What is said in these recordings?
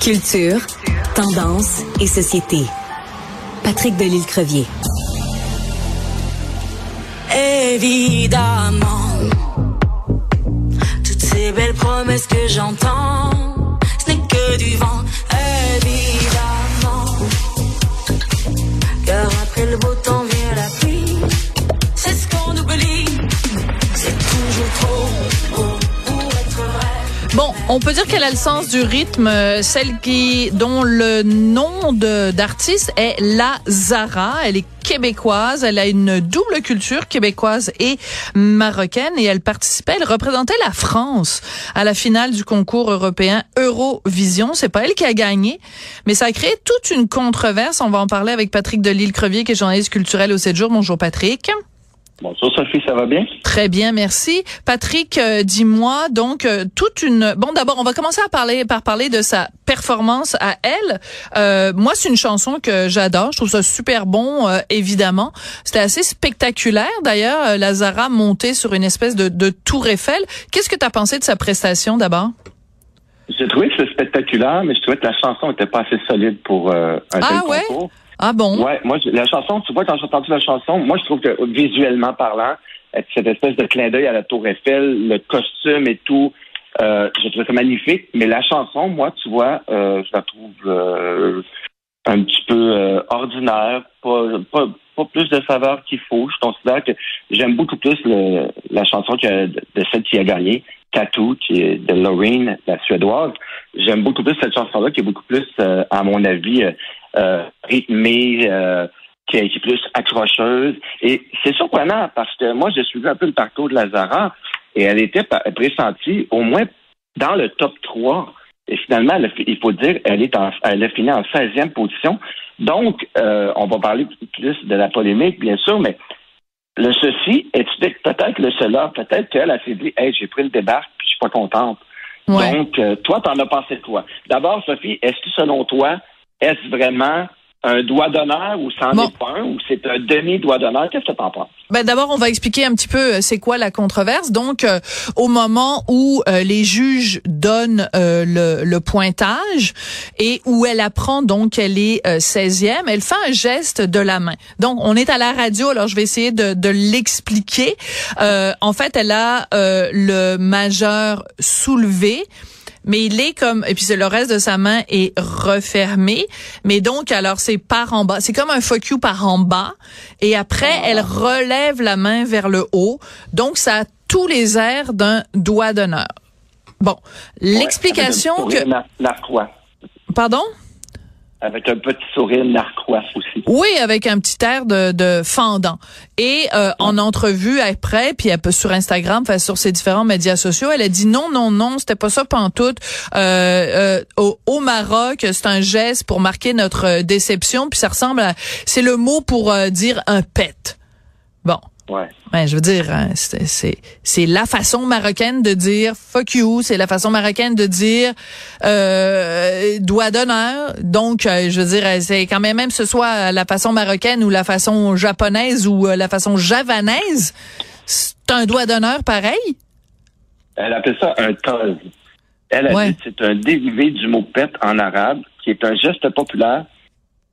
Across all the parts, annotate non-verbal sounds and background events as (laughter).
Culture, tendance et société. Patrick Delisle-Crevier. Évidemment, toutes ces belles promesses que j'entends, ce n'est que du vent. Peut dire qu'elle a le sens du rythme, euh, celle qui dont le nom d'artiste est La Zara. Elle est québécoise, elle a une double culture québécoise et marocaine et elle participait, elle représentait la France à la finale du concours européen Eurovision. C'est pas elle qui a gagné, mais ça a créé toute une controverse. On va en parler avec Patrick Delisle-Crevier qui est journaliste culturel au 7 jours. Bonjour Patrick. Bonjour Sophie, ça va bien? Très bien, merci. Patrick, euh, dis-moi donc euh, toute une. Bon, d'abord, on va commencer à parler par parler de sa performance à elle. Euh, moi, c'est une chanson que j'adore. Je trouve ça super bon, euh, évidemment. C'était assez spectaculaire, d'ailleurs. Lazara montée sur une espèce de, de tour Eiffel. Qu'est-ce que tu as pensé de sa prestation, d'abord? J'ai trouvé que c'était spectaculaire, mais je trouvais que la chanson n'était pas assez solide pour euh, un Ah tel ouais? concours. Ah bon? Ouais, moi, la chanson, tu vois, quand j'ai entendu la chanson, moi, je trouve que visuellement parlant, euh, cette espèce de clin d'œil à la Tour Eiffel, le costume et tout, euh, j'ai trouvé ça magnifique. Mais la chanson, moi, tu vois, euh, je la trouve euh, un petit peu ordinaire, pas, pas, pas plus de saveur qu'il faut. Je considère que j'aime beaucoup plus le, la chanson que de, celle qui a gagné, Tattoo, qui est de Lorraine, la suédoise. J'aime beaucoup plus cette chanson-là, qui est beaucoup plus, à mon avis, rythmée, euh, qui est plus accrocheuse. Et c'est surprenant parce que moi, j'ai suivi un peu le parcours de Lazara et elle était pressentie au moins dans le top 3. Et finalement, elle il faut dire, elle est en, elle a fini en 16e position. Donc, euh, on va parler plus de la polémique, bien sûr, mais le ceci explique peut-être le cela. Peut-être qu'elle a s'est dit, hey, j'ai pris le débarque, puis je suis pas contente. Ouais. Donc, euh, toi, t'en as pensé quoi? D'abord, Sophie, est-ce que selon toi, est-ce vraiment un doigt d'honneur ou c'en Bon. est pas un ou c'est un demi-doigt d'honneur? Qu'est-ce que t'en penses? Ben d'abord, on va expliquer un petit peu euh, c'est quoi la controverse. Donc, euh, au moment où euh, les juges donnent euh, le, le pointage et où elle apprend donc qu'elle est euh, 16e, elle fait un geste de la main. Donc, on est à la radio, alors je vais essayer de, de l'expliquer. Euh, en fait, elle a euh, le majeur soulevé mais il est comme et puis le reste de sa main est refermé. Mais donc alors c'est par en bas. C'est comme un fuck you par en bas. Et après elle relève la main vers le haut. Donc ça a tous les airs d'un doigt d'honneur. Bon. L'explication que nar- narquois. pardon? Avec un petit sourire narquois aussi. Oui, avec un petit air de, de fendant. Et euh, en entrevue après, puis elle peut sur Instagram, enfin sur ses différents médias sociaux, elle a dit non, non, non, c'était pas ça pantoute. Euh, euh, au, au Maroc, c'est un geste pour marquer notre euh, déception, puis ça ressemble à, c'est le mot pour euh, dire un pet. Bon. Ouais. Ouais, je veux dire, hein, c'est la façon marocaine de dire fuck you, c'est la façon marocaine de dire euh, doigt d'honneur. Donc, euh, je veux dire, c'est quand même même que ce soit la façon marocaine ou la façon japonaise ou euh, la façon javanaise, c'est un doigt d'honneur pareil. Elle appelle ça un toz. Elle a Ouais. dit que c'est un dérivé du mot pet en arabe, qui est un geste populaire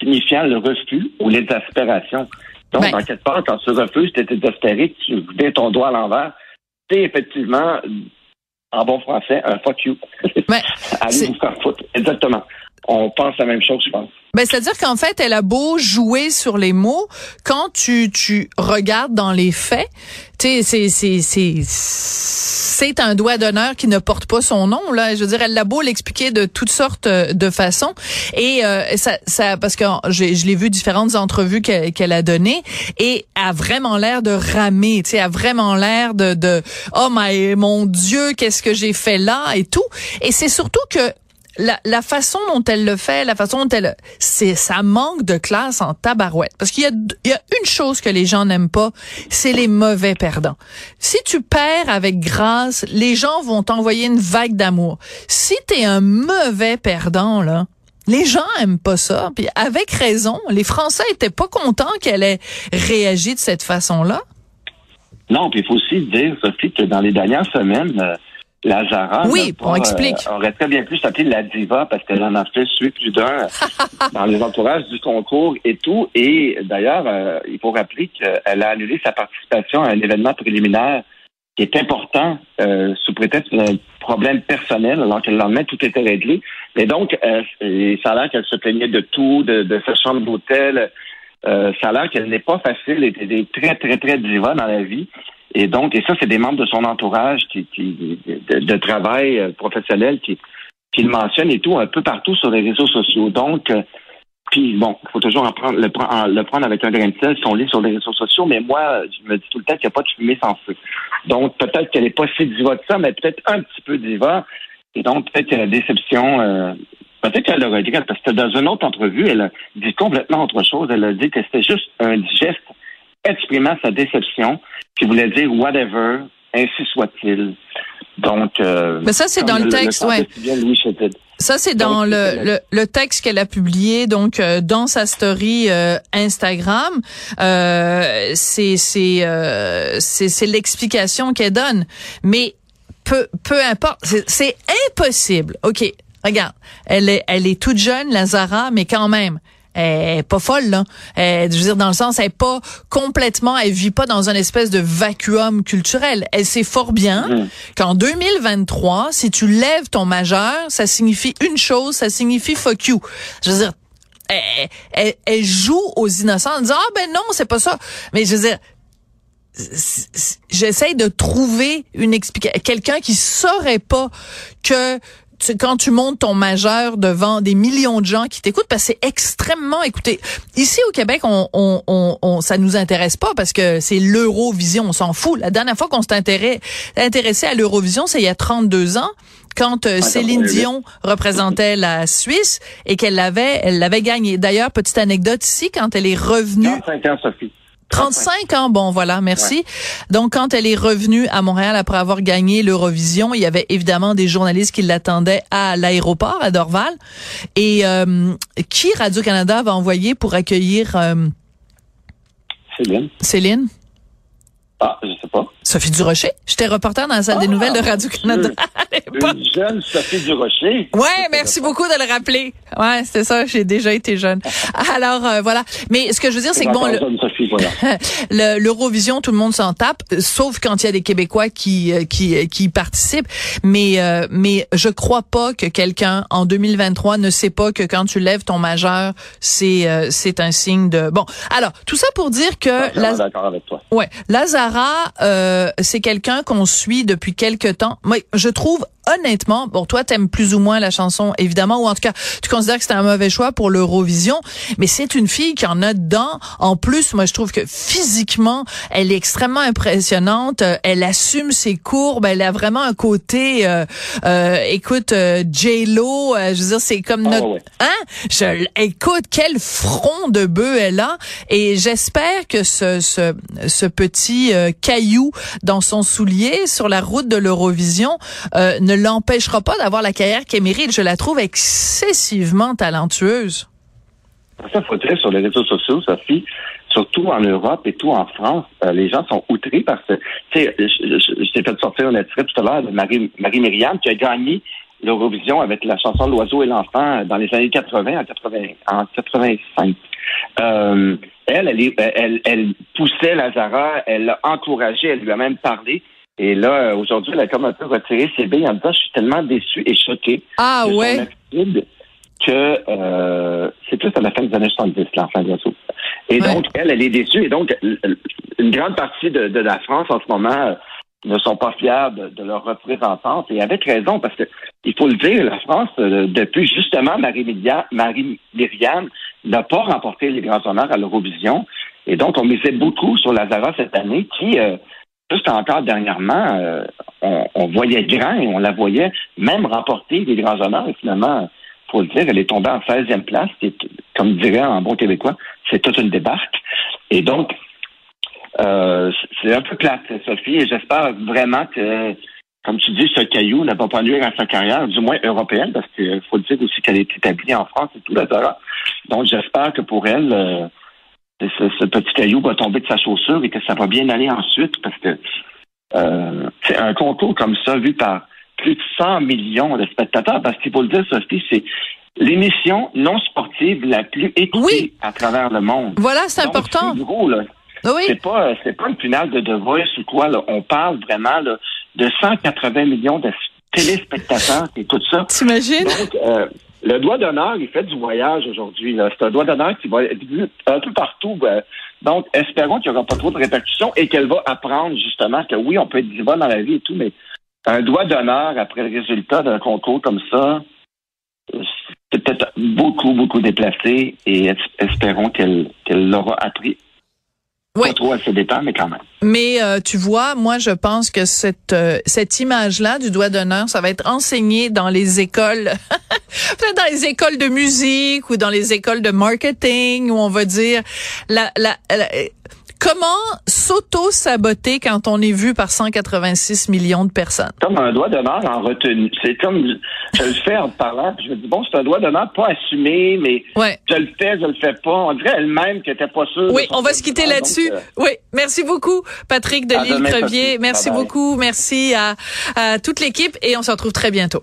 signifiant le refus ou l'exaspération. Donc, Ben. en quelque part, quand tu refuses, tu es exaspéré, tu vides ton doigt à l'envers. C'est effectivement, en bon français, un fuck you. Ben, (laughs) Allez vous faire foutre. Exactement. On pense la même chose, je pense. Ben, c'est-à-dire qu'en fait, elle a beau jouer sur les mots, quand tu, tu regardes dans les faits, c'est, c'est, c'est, c'est un doigt d'honneur qui ne porte pas son nom, là. Je veux dire, elle l'a beau l'expliquer de toutes sortes euh, de façons. Et, euh, ça, ça, parce que je l'ai vu différentes entrevues qu'elle, qu'elle a données et a vraiment l'air de ramer, tu sais, a vraiment l'air de, de, oh my, mon Dieu, qu'est-ce que j'ai fait là et tout. Et c'est surtout que la, façon dont elle le fait, la façon dont elle, c'est ça manque de classe en tabarouette. Parce qu'il y a, il y a une chose que les gens n'aiment pas, c'est les mauvais perdants. Si tu perds avec grâce, les gens vont t'envoyer une vague d'amour. Si t'es un mauvais perdant là, les gens aiment pas ça. Puis avec raison, les Français étaient pas contents qu'elle ait réagi de cette façon-là. Non, puis il faut aussi dire, Sophie, que dans les dernières semaines, euh, Lazara oui, on explique. aurait très bien pu s'appeler la diva parce qu'elle en a fait suivre plus d'un (laughs) dans les entourages du concours et tout. Et d'ailleurs, il faut rappeler qu'elle a annulé sa participation à un événement préliminaire qui est important euh, sous prétexte d'un problème personnel, alors que le lendemain, tout était réglé. Et donc, euh, ça a l'air qu'elle se plaignait de tout, de, de sa chambre d'hôtel. Euh, ça a l'air qu'elle n'est pas facile, elle est très, très, très diva dans la vie. Et donc, et ça, c'est des membres de son entourage qui, qui de, travail euh, professionnel qui, qui le mentionnent et tout, un peu partout sur les réseaux sociaux. Donc, puis bon, il faut toujours en prendre, le, le, prendre avec un grain de sel si on lit sur les réseaux sociaux, mais moi, je me dis tout le temps qu'il n'y a pas de fumée sans feu. Donc peut-être qu'elle n'est pas si diva de ça, mais peut-être un petit peu diva. Et donc peut-être que la déception, euh, peut-être qu'elle le regrette, parce que dans une autre entrevue, elle a dit complètement autre chose. Elle a dit que c'était juste un geste exprimant sa déception, qui voulait dire whatever, ainsi soit-il. Donc, euh, mais ça c'est dans le, texte, ouais. Ça, c'est dans le, le, texte qu'elle a publié donc euh, dans sa story euh, Instagram. Euh, c'est c'est euh, c'est l'explication qu'elle donne. Mais peu peu importe, c'est impossible. Ok, regarde, elle est elle est toute jeune, Lazara, mais quand même, elle est pas folle là. Elle, je veux dire dans le sens, elle est pas complètement, elle vit pas dans un espèce de vacuum culturel. Elle sait fort bien mm. qu'en 2023, si tu lèves ton majeur, ça signifie une chose, ça signifie fuck you. Je veux dire, elle, elle, joue aux innocents en disant ah ben non c'est pas ça. Mais je veux dire j'essaie de trouver une explication quelqu'un qui saurait pas que quand tu montes ton majeur devant des millions de gens qui t'écoutent, parce que c'est extrêmement écouté. Ici au Québec, on, on, on, ça nous intéresse pas parce que c'est l'Eurovision, on s'en fout. La dernière fois qu'on s'est intéressé à l'Eurovision, c'est il y a 32 ans quand euh, Céline Dion représentait la Suisse et qu'elle l'avait, elle l'avait gagné. D'ailleurs, petite anecdote ici, quand elle est revenue. 35 ans, Sophie. 35 ans, bon voilà, merci. Donc quand elle est revenue à Montréal après avoir gagné l'Eurovision, il y avait évidemment des journalistes qui l'attendaient à l'aéroport à Dorval. Et euh, qui Radio Canada va envoyer pour accueillir euh, Céline. Céline? Ah, je sais pas. Sophie Durocher? J'étais reporter dans la salle des ah, nouvelles de Radio-Canada (laughs) Une jeune Sophie Durocher? Ouais, merci beaucoup de le rappeler. Ouais, c'est ça, j'ai déjà été jeune. Alors, euh, voilà. Mais ce que je veux dire, c'est que bon, (laughs) l'Eurovision, tout le monde s'en tape, sauf quand il y a des Québécois qui, euh, qui, euh, qui participent. Mais, mais je crois pas que quelqu'un, en 2023, ne sait pas que quand tu lèves ton majeur, c'est, c'est un signe de... Bon, alors, tout ça pour dire que... Je suis d'accord avec toi. Ouais. Lazara, euh, c'est quelqu'un qu'on suit depuis quelque temps. Moi, je trouve honnêtement, bon, toi, t'aimes plus ou moins la chanson, évidemment, ou en tout cas, tu considères que c'était un mauvais choix pour l'Eurovision, mais c'est une fille qui en a dedans. En plus, moi, je trouve que physiquement, elle est extrêmement impressionnante. Elle assume ses courbes. Elle a vraiment un côté, euh, euh, écoute, euh, J-Lo, euh, je veux dire, c'est comme ah, notre... Hein? Je, écoute, quel front de bœuf elle a. Et j'espère que ce, ce, ce petit caillou dans son soulier sur la route de l'Eurovision ne l'empêchera pas d'avoir la carrière qu'elle. Je la trouve excessivement talentueuse. Ça, faut dire sur les réseaux sociaux, Sophie, surtout en Europe et tout en France, euh, les gens sont outrés parce que, tu sais, je, t'ai fait sortir un extrait tout à l'heure de Marie, Marie Myriam qui a gagné l'Eurovision avec la chanson L'oiseau et l'enfant dans les années 80, en, 80, en 85. Euh, elle, elle, elle, elle poussait Lazara, elle l'a encouragée, elle lui a même parlé. Et là, aujourd'hui, elle a comme un peu retiré ses billes en disant Je suis tellement déçu et choqué. Ah ouais. que euh, c'est plus à la fin des années 70, l'enfant de l'oiseau. Et donc, elle, elle est déçue. Et donc, une grande partie de, la France en ce moment euh, ne sont pas fiers de, leur représentante. Et avec raison, parce que il faut le dire, la France, euh, depuis justement Marie-Myriam Marie n'a pas remporté les grands honneurs à l'Eurovision. Et donc, on misait beaucoup sur Lazara cette année, qui Juste encore dernièrement, euh, on, voyait grand et on la voyait même remporter des grands honneurs. Et finalement, faut le dire, elle est tombée en 16e place. Et, comme dirait en bon québécois, c'est toute une débarque. Et donc, euh, c'est un peu plate, Sophie, et j'espère vraiment que, comme tu dis, ce caillou ne va pas nuire à sa carrière, du moins européenne, parce qu'il faut le dire aussi qu'elle est établie en France et tout, là, Donc, j'espère que pour elle, euh, ce, petit caillou va tomber de sa chaussure et que ça va bien aller ensuite parce que euh, c'est un concours comme ça vu par plus de 100 millions de spectateurs, parce qu'il faut le dire, Sophie, c'est l'émission non sportive la plus écoutée à travers le monde. Voilà, c'est important. C'est gros, là. Oui. C'est pas, c'est pas une finale de The Voice ou quoi, là. On parle vraiment, là, de 180 millions de téléspectateurs et tout ça. T'imagines? Donc, euh, le doigt d'honneur, il fait du voyage aujourd'hui. C'est un doigt d'honneur qui va être vu un peu partout. ben. donc, espérons qu'il n'y aura pas trop de répercussions et qu'elle va apprendre justement que oui, on peut être diva dans la vie et tout, mais un doigt d'honneur après le résultat d'un concours comme ça, euh, c'est peut-être beaucoup, beaucoup déplacé et es- espérons qu'elle qu'elle l'aura appris. Oui. Pas trop à ses dépens, mais quand même. Mais euh, tu vois, moi je pense que cette euh, cette image-là du doigt d'honneur, ça va être enseigné dans les écoles, (laughs) peut-être dans les écoles de musique ou dans les écoles de marketing où on va dire la, la, la- comment s'auto-saboter quand on est vu par 186 millions de personnes? Comme un doigt d'honneur en retenue. C'est comme, je le fais en parlant, puis je me dis, bon, c'est un doigt d'honneur pas assumé, mais Ouais. je le fais, je le fais pas. On dirait elle-même qu'elle était pas sûre. Oui, on va se quitter là-dessus. Euh, Oui, merci beaucoup, Patrick de. Sophie. Merci Bye bye. beaucoup. Merci à, à toute l'équipe et on se retrouve très bientôt.